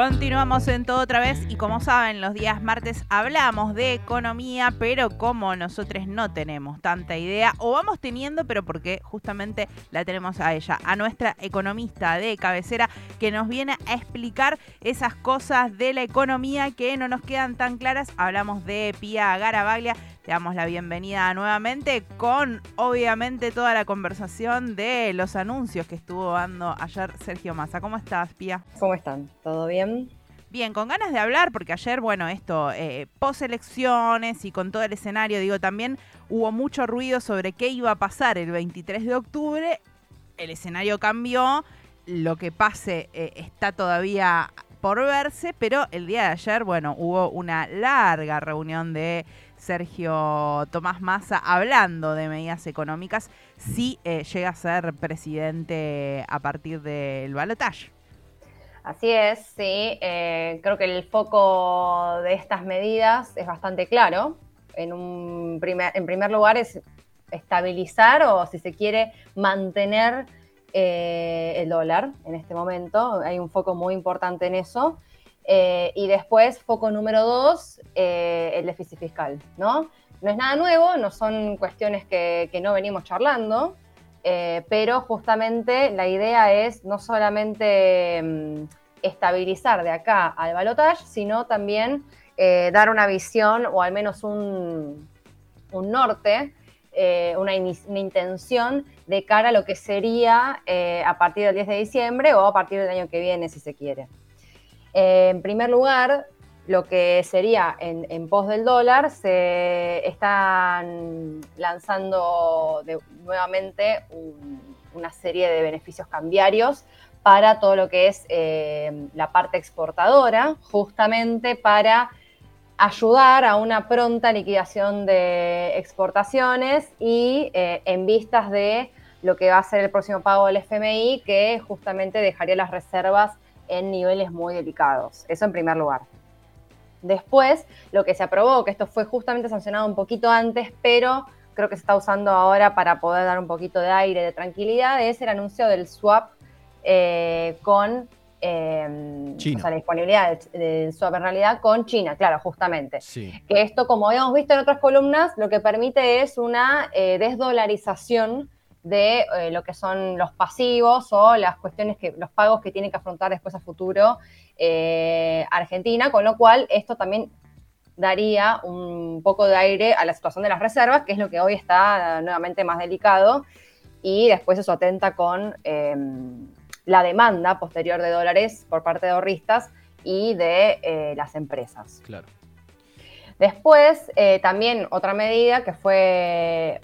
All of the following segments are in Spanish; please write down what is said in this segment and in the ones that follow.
Continuamos en todo otra vez y como saben, los días martes hablamos de economía, pero como nosotros no tenemos tanta idea, o vamos teniendo, pero porque justamente la tenemos a ella, a nuestra economista de cabecera, que nos viene a explicar esas cosas de la economía que no nos quedan tan claras. Hablamos de Pía Garabaglia, te damos la bienvenida nuevamente con obviamente toda la conversación de los anuncios que estuvo dando ayer Sergio Massa. ¿Cómo estás, Pía? ¿Cómo están? ¿Todo bien? Bien, con ganas de hablar, porque ayer, bueno, esto, eh, post-elecciones y con todo el escenario, digo, también hubo mucho ruido sobre qué iba a pasar el 23 de octubre. El escenario cambió, lo que pase eh, está todavía por verse, pero el día de ayer, bueno, hubo una larga reunión de Sergio Tomás Massa hablando de medidas económicas si eh, llega a ser presidente a partir del balotaje. Así es, sí. Eh, creo que el foco de estas medidas es bastante claro. En, un primer, en primer lugar es estabilizar o, si se quiere, mantener eh, el dólar en este momento. Hay un foco muy importante en eso. Eh, y después, foco número dos, eh, el déficit fiscal, ¿no? No es nada nuevo, no son cuestiones que, no venimos charlando, eh, pero justamente la idea es no solamente mm, estabilizar de acá al balotage, sino también dar una visión o al menos un, norte, una, una, intención de cara a lo que sería a partir del 10 de diciembre o a partir del año que viene, si se quiere. En primer lugar, lo que sería en, pos del dólar, se están lanzando nuevamente una serie de beneficios cambiarios para todo lo que es eh, la parte exportadora, justamente para ayudar a una pronta liquidación de exportaciones y eh, en vistas de lo que va a ser el próximo pago del FMI, que justamente dejaría las reservas en niveles muy delicados. Eso en primer lugar. Después, lo que se aprobó, que esto fue justamente sancionado un poquito antes, pero creo que se está usando ahora para poder dar un poquito de aire, de tranquilidad, es el anuncio del swap eh, con eh, O sea, la disponibilidad del, swap en realidad con China, claro, justamente. Que esto, como habíamos visto en otras columnas, lo que permite es una eh, desdolarización de eh, lo que son los pasivos o las cuestiones que, los pagos que tiene que afrontar después a futuro eh, Argentina, con lo cual esto también daría un poco de aire a la situación de las reservas, que es lo que hoy está nuevamente más delicado, y después eso atenta con em, la demanda posterior de dólares por parte de ahorristas y de eh, las empresas. Claro. Después, también otra medida que fue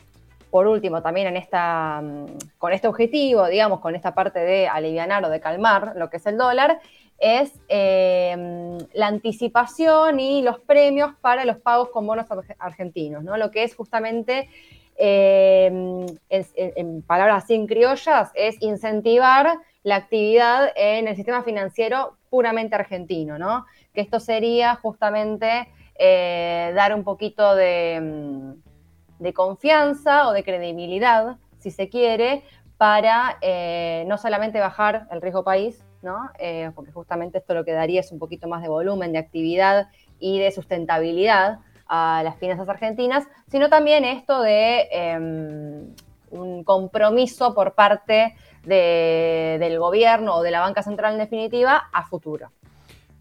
por último, también en esta, mm, con este objetivo, digamos, con esta parte de aliviar o de calmar lo que es el dólar, es em, la anticipación y los premios para los pagos con bonos argentinos, ¿no? Lo que es justamente, em, en palabras así criollas, es incentivar la actividad en el sistema financiero puramente argentino, ¿no? Que esto sería justamente eh, dar un poquito de mm, de confianza o de credibilidad, si se quiere, para eh, no solamente bajar el riesgo país, ¿no? Eh, porque justamente esto lo que daría es un poquito más de volumen, de actividad y de sustentabilidad a las finanzas argentinas, sino también esto de em, un compromiso por parte del gobierno o de la banca central en definitiva a futuro.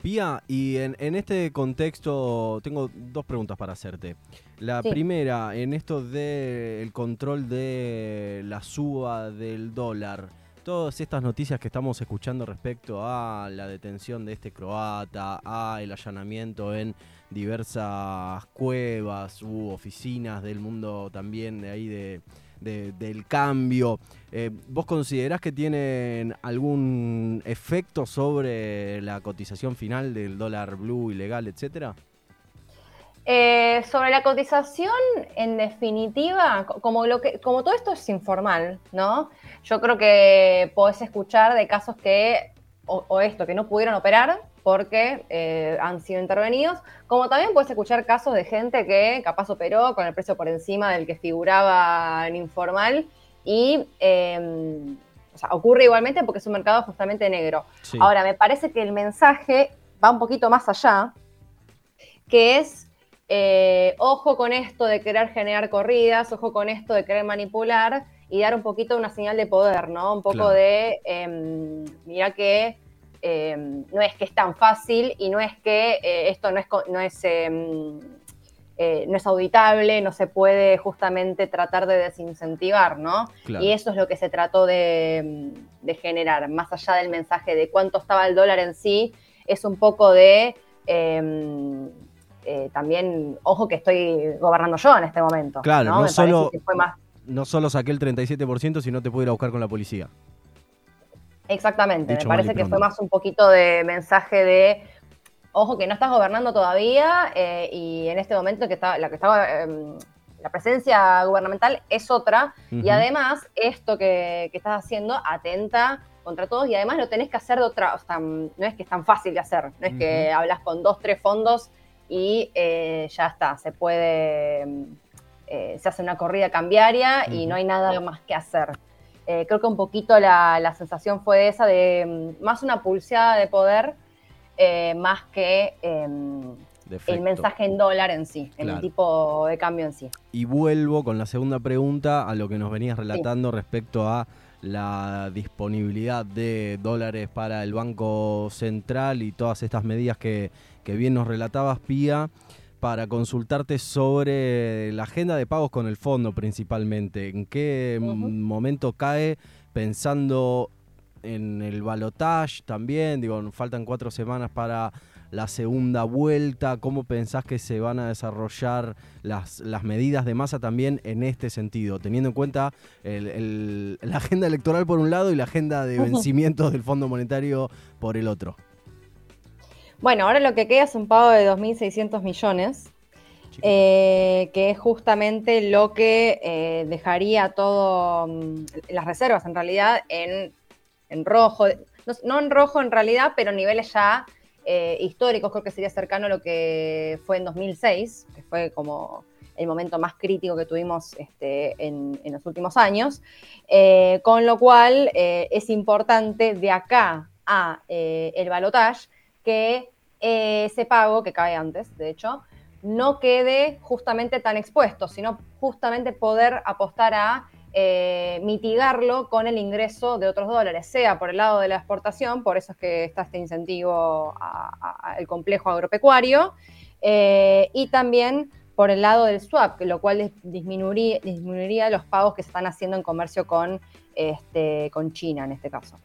Pía, y en, este contexto tengo dos preguntas para hacerte. La primera, en esto del control de la suba del dólar, todas estas noticias que estamos escuchando respecto a la detención de este croata, a el allanamiento en diversas cuevas u oficinas del mundo también de ahí de, del cambio. Eh, ¿Vos considerás que tienen algún efecto sobre la cotización final del dólar blue ilegal, etcétera? Eh, sobre la cotización, en definitiva, como, como todo esto es informal, ¿no? Yo creo que podés escuchar de casos que, o esto, que no pudieron operar porque eh, han sido intervenidos, como también puedes escuchar casos de gente que capaz operó con el precio por encima del que figuraba en informal y em, ocurre igualmente porque es un mercado justamente negro. Ahora, me parece que el mensaje va un poquito más allá, que es, eh, ojo con esto de querer generar corridas, ojo con esto de querer manipular y dar un poquito una señal de poder, ¿no? Un poco de, em, mira que em, no es que es tan fácil y no es que eh, esto no es, no es em, eh, no es auditable, no se puede justamente tratar de desincentivar, ¿no? Y eso es lo que se trató de, generar, más allá del mensaje de cuánto estaba el dólar en sí, es un poco de eh, también, ojo que estoy gobernando yo en este momento. Claro, no, solo, no solo saqué el 37%, sino te puedo ir a buscar con la policía. Exactamente, me parece que fue más un poquito de mensaje de ojo que no estás gobernando todavía eh, y en este momento que está, la que estaba em, la presencia gubernamental es otra y además esto que, estás haciendo atenta contra todos y además lo tenés que hacer de otra, o sea, no es que es tan fácil de hacer, no es que hablas con dos, tres fondos y eh, ya está, se puede, em, eh, se hace una corrida cambiaria y no hay nada más que hacer. creo que un poquito la, la sensación fue esa de em, más una pulseada de poder eh, más que em, el mensaje en dólar en sí, el tipo de cambio en sí. Y vuelvo con la segunda pregunta a lo que nos venías relatando respecto a la disponibilidad de dólares para el Banco Central y todas estas medidas que, bien nos relatabas, Pía, para consultarte sobre la agenda de pagos con el fondo principalmente. ¿En qué momento cae pensando en el balotage también, digo, faltan cuatro semanas para la segunda vuelta, ¿cómo pensás que se van a desarrollar las, las medidas de masa también en este sentido, teniendo en cuenta la agenda electoral por un lado y la agenda de vencimientos del Fondo Monetario por el otro? Bueno, ahora lo que queda es un pago de 2.600 millones, eh, que es justamente lo que eh, dejaría todo, mm, las reservas en realidad, en en rojo, no, en rojo en realidad, pero niveles ya eh, históricos, creo que sería cercano a lo que fue en 2006, que fue como el momento más crítico que tuvimos este, en, los últimos años, eh, con lo cual eh, es importante de acá a el balotage que ese pago, que cae antes, de hecho, no quede justamente tan expuesto, sino justamente poder apostar a eh, mitigarlo con el ingreso de otros dólares, sea por el lado de la exportación, por eso es que está este incentivo al complejo agropecuario, eh, y también por el lado del swap, lo cual disminuiría, los pagos que se están haciendo en comercio con, este, China en este caso.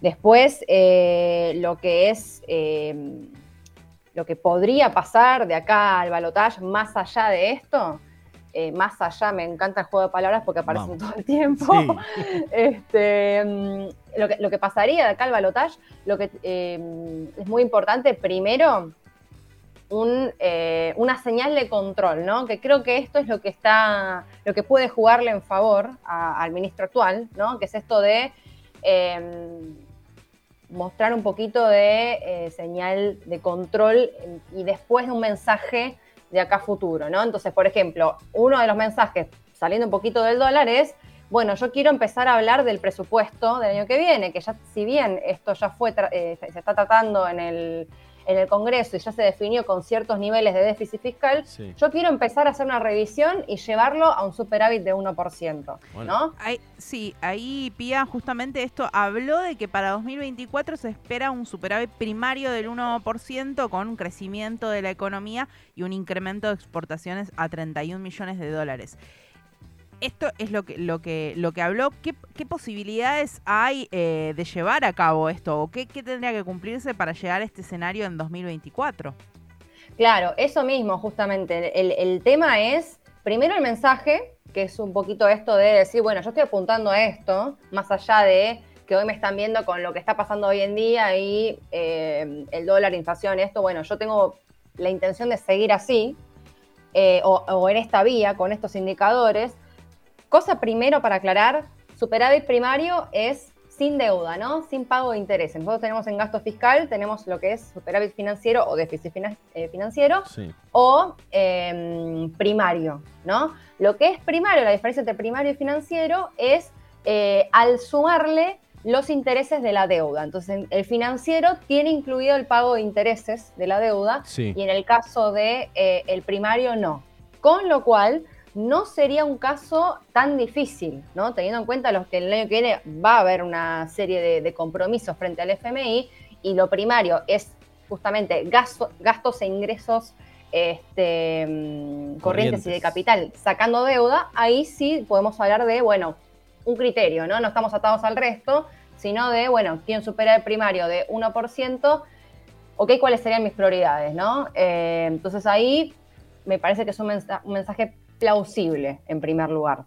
Después, eh, lo que es lo que podría pasar de acá al balotaje más allá de esto, eh, más allá, me encanta el juego de palabras porque aparecen todo el tiempo. Este, mm, lo, que, pasaría de acá al balotage, lo que eh, es muy importante, primero, eh, una señal de control, ¿no? Que creo que esto es lo que está, lo que puede jugarle en favor al ministro actual, ¿no? Que es esto de em, mostrar un poquito de señal de control y después de un mensaje de acá futuro, ¿no? Entonces, por ejemplo, uno de los mensajes, saliendo un poquito del dólar, es, bueno, yo quiero empezar a hablar del presupuesto del año que viene, que ya, si bien esto ya fue, eh, se está tratando en el en el Congreso y ya se definió con ciertos niveles de déficit fiscal, yo quiero empezar a hacer una revisión y llevarlo a un superávit de 1%, ¿no? sí, ahí Pía justamente esto habló de que para 2024 se espera un superávit primario del 1% con un crecimiento de la economía y un incremento de exportaciones a 31 millones de dólares esto es lo que, lo que, lo que habló. ¿Qué, posibilidades hay eh, de llevar a cabo esto? ¿O qué, tendría que cumplirse para llegar a este escenario en 2024? Claro, eso mismo, justamente. El, tema es, primero el mensaje, que es un poquito esto de decir, bueno, yo estoy apuntando a esto, más allá de que hoy me están viendo con lo que está pasando hoy en día y eh, el dólar, inflación, esto, bueno, yo tengo la intención de seguir así, eh, o, en esta vía, con estos indicadores, Cosa primero para aclarar, superávit primario es sin deuda, ¿no? Sin pago de intereses. Nosotros tenemos en gasto fiscal, tenemos lo que es superávit financiero o déficit eh, financiero o em, primario, ¿no? Lo que es primario, la diferencia entre primario y financiero es eh, al sumarle los intereses de la deuda. Entonces, el financiero tiene incluido el pago de intereses de la deuda y en el caso de eh, el primario no. Con lo cual, no sería un caso tan difícil, ¿no? Teniendo en cuenta los que el año que viene va a haber una serie de, compromisos frente al FMI y lo primario es justamente gastos e ingresos este, mm, corrientes. y de capital sacando deuda, ahí sí podemos hablar de, bueno, un criterio, ¿no? No estamos atados al resto, sino de, bueno, quién supera el primario de 1%, ok, cuáles serían mis prioridades, ¿no? Eh, entonces ahí me parece que es un, mensaje plausible, en primer lugar.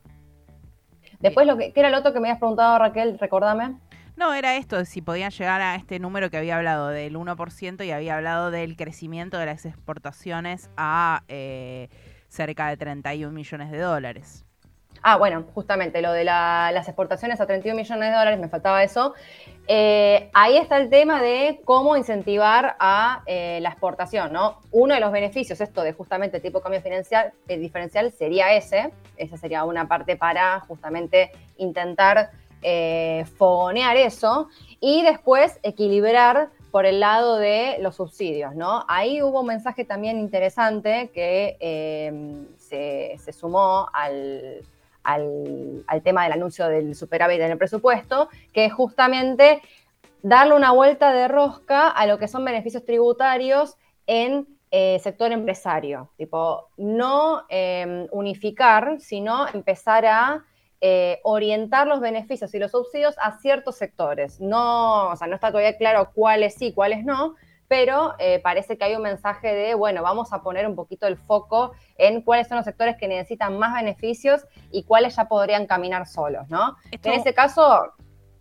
Después, lo que, ¿qué era el otro que me habías preguntado, Raquel? Recordame. No, era esto, si podían llegar a este número que había hablado del 1% y había hablado del crecimiento de las exportaciones a eh, cerca de 31 millones de dólares. Ah, bueno, justamente lo de las exportaciones a 31 millones de dólares, me faltaba eso. Eh, ahí está el tema de cómo incentivar a eh, la exportación, ¿no? Uno de los beneficios, esto de justamente tipo de cambio diferencial, diferencial sería ese. Esa sería una parte para justamente intentar eh, fogonear eso y después equilibrar por el lado de los subsidios, ¿no? Ahí hubo un mensaje también interesante que se, sumó al, al, tema del anuncio del superávit en el presupuesto, que es justamente darle una vuelta de rosca a lo que son beneficios tributarios en eh, sector empresario. Tipo, no em, unificar, sino empezar a eh, orientar los beneficios y los subsidios a ciertos sectores. No, o sea, no está todavía claro cuáles sí, cuáles no, pero eh, parece que hay un mensaje de, bueno, vamos a poner un poquito el foco en cuáles son los sectores que necesitan más beneficios y cuáles ya podrían caminar solos, ¿no? En ese caso,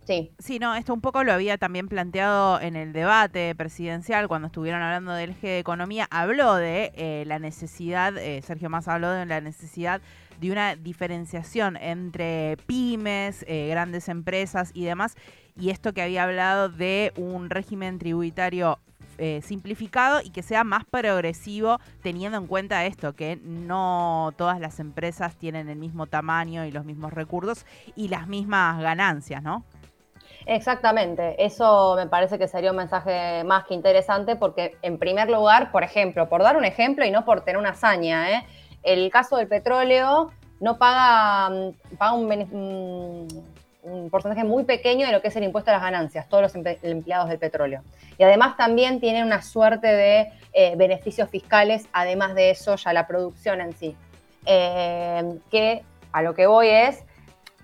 Sí. Sí, no, esto un poco lo había también planteado en el debate presidencial cuando estuvieron hablando del eje de economía. Habló de eh, la necesidad, eh, Sergio Más habló de la necesidad de una diferenciación entre pymes, grandes empresas y demás. Y esto que había hablado de un régimen tributario eh, simplificado y que sea más progresivo teniendo en cuenta esto, que no todas las empresas tienen el mismo tamaño y los mismos recursos y las mismas ganancias, ¿no? Exactamente, eso me parece que sería un mensaje más que interesante porque en primer lugar, por ejemplo, por dar un ejemplo y no por tener una hazaña, ¿eh? el caso del petróleo no paga, mm, paga un, mm, un porcentaje muy pequeño de lo que es el impuesto a las ganancias, todos los empleados del petróleo. Y además también tienen una suerte de eh, beneficios fiscales, además de eso ya la producción en sí. Eh, que a lo que voy es,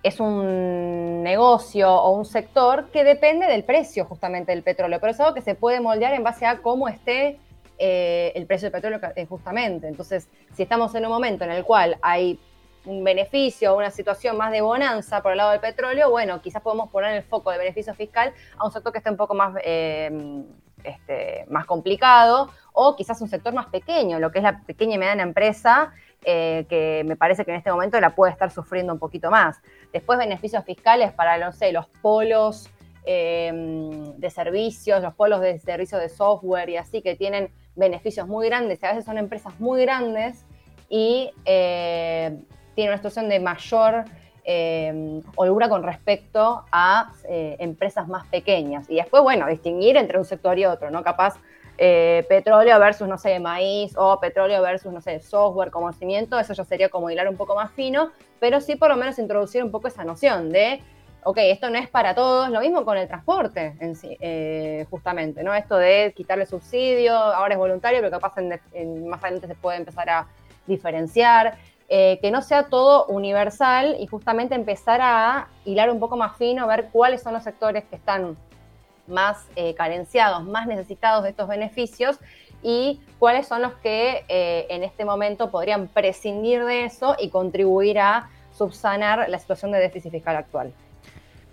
es un negocio o un sector que depende del precio justamente del petróleo, pero es algo que se puede moldear en base a cómo esté eh, el precio del petróleo justamente. Entonces, si estamos en un momento en el cual hay un beneficio una situación más de bonanza por el lado del petróleo, bueno, quizás podemos poner el foco de beneficio fiscal a un sector que esté un poco más, eh, este, más complicado o quizás un sector más pequeño, lo que es la pequeña y mediana empresa, eh, que me parece que en este momento la puede estar sufriendo un poquito más. Después beneficios fiscales para, no sé, los polos eh, de servicios, los polos de servicios de software y así, que tienen beneficios muy grandes y a veces son empresas muy grandes y tiene una situación de mayor eh, holgura con respecto a eh, empresas más pequeñas. Y después, bueno, distinguir entre un sector y otro, ¿no? Capaz eh, petróleo versus, no sé, maíz o petróleo versus, no sé, software, conocimiento, eso ya sería como hilar un poco más fino, pero sí por lo menos introducir un poco esa noción de, ok, esto no es para todos, lo mismo con el transporte en sí, justamente, ¿no? Esto de quitarle subsidio, ahora es voluntario, pero capaz más adelante se puede empezar a diferenciar. Eh, que no sea todo universal y justamente empezar a hilar un poco más fino, ver cuáles son los sectores que están más eh, carenciados, más necesitados de estos beneficios y cuáles son los que eh, en este momento podrían prescindir de eso y contribuir a subsanar la situación de déficit fiscal actual.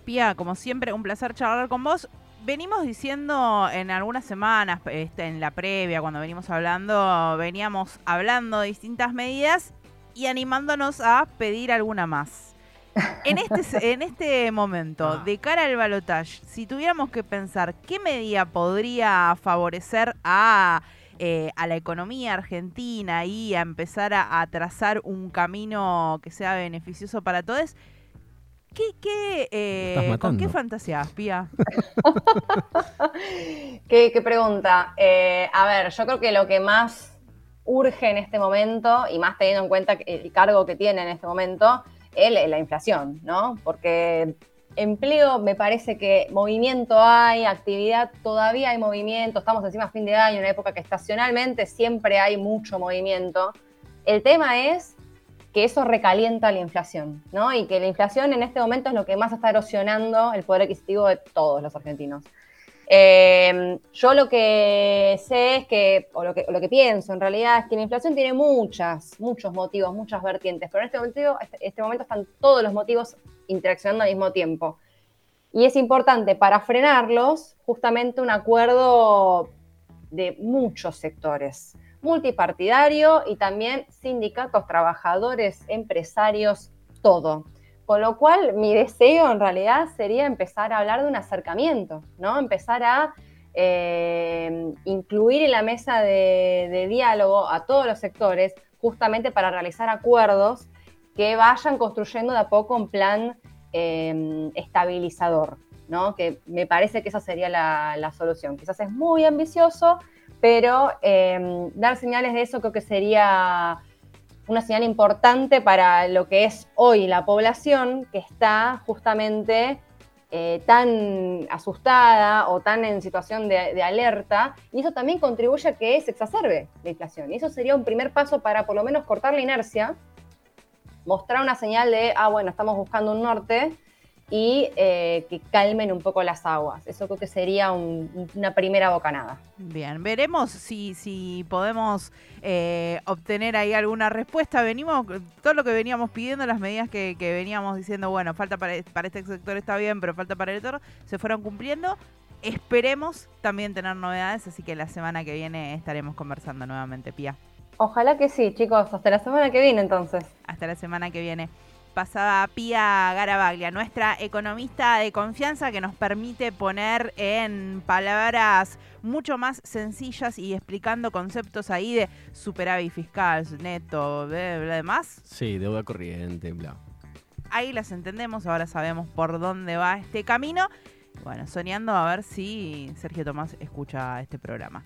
Pia, como siempre, un placer charlar con vos. Venimos diciendo en algunas semanas, este, en la previa, cuando venimos hablando, veníamos hablando de distintas medidas y animándonos a pedir alguna más. En este, en este momento, ah. de cara al balotage, si tuviéramos que pensar qué medida podría favorecer a, eh, a la economía argentina y a empezar a, trazar un camino que sea beneficioso para todos, ¿Qué, eh, ¿Con qué fantasías, Pía? ¿Qué, pregunta? Eh, a ver, yo creo que lo que más urge en este momento, y más teniendo en cuenta el cargo que tiene en este momento, es la inflación, ¿no? Porque empleo me parece que movimiento hay, actividad todavía hay movimiento, estamos encima a fin de año, una época que estacionalmente siempre hay mucho movimiento. El tema es que eso recalienta la inflación, ¿no? Y que la inflación en este momento es lo que más está erosionando el poder adquisitivo de todos los argentinos. Eh, yo lo que sé es que, o lo que, lo que pienso en realidad, es que la inflación tiene muchas, muchos motivos, muchas vertientes, pero en este momento, este, este momento están todos los motivos interaccionando al mismo tiempo. Y es importante para frenarlos justamente un acuerdo de muchos sectores, multipartidario y también sindicatos, trabajadores, empresarios, todo. Con lo cual, mi deseo en realidad sería empezar a hablar de un acercamiento, ¿no? Empezar a eh, incluir en la mesa de, diálogo a todos los sectores, justamente para realizar acuerdos que vayan construyendo de a poco un plan eh, estabilizador, ¿no? Que me parece que esa sería la, solución. Quizás es muy ambicioso, pero eh, dar señales de eso creo que sería una señal importante para lo que es hoy la población que está justamente eh, tan asustada o tan en situación de, alerta, y eso también contribuye a que se exacerbe la inflación. Y eso sería un primer paso para por lo menos cortar la inercia, mostrar una señal de, ah, bueno, estamos buscando un norte, y eh, que calmen un poco las aguas. Eso creo que sería una primera bocanada. Bien, veremos si, si podemos eh, obtener ahí alguna respuesta. Venimos, todo lo que veníamos pidiendo, las medidas que, veníamos diciendo, bueno, falta para, para este sector está bien, pero falta para el otro, se fueron cumpliendo. Esperemos también tener novedades, así que la semana que viene estaremos conversando nuevamente, Pía. Ojalá que sí, chicos. Hasta la semana que viene entonces. Hasta la semana que viene pasaba Pía Garabaglia, nuestra economista de confianza que nos permite poner en palabras mucho más sencillas y explicando conceptos ahí de superávit fiscal, neto, bla, bla, demás. Sí, deuda corriente, bla. Ahí las entendemos, ahora sabemos por dónde va este camino. Bueno, soñando a ver si Sergio Tomás escucha este programa.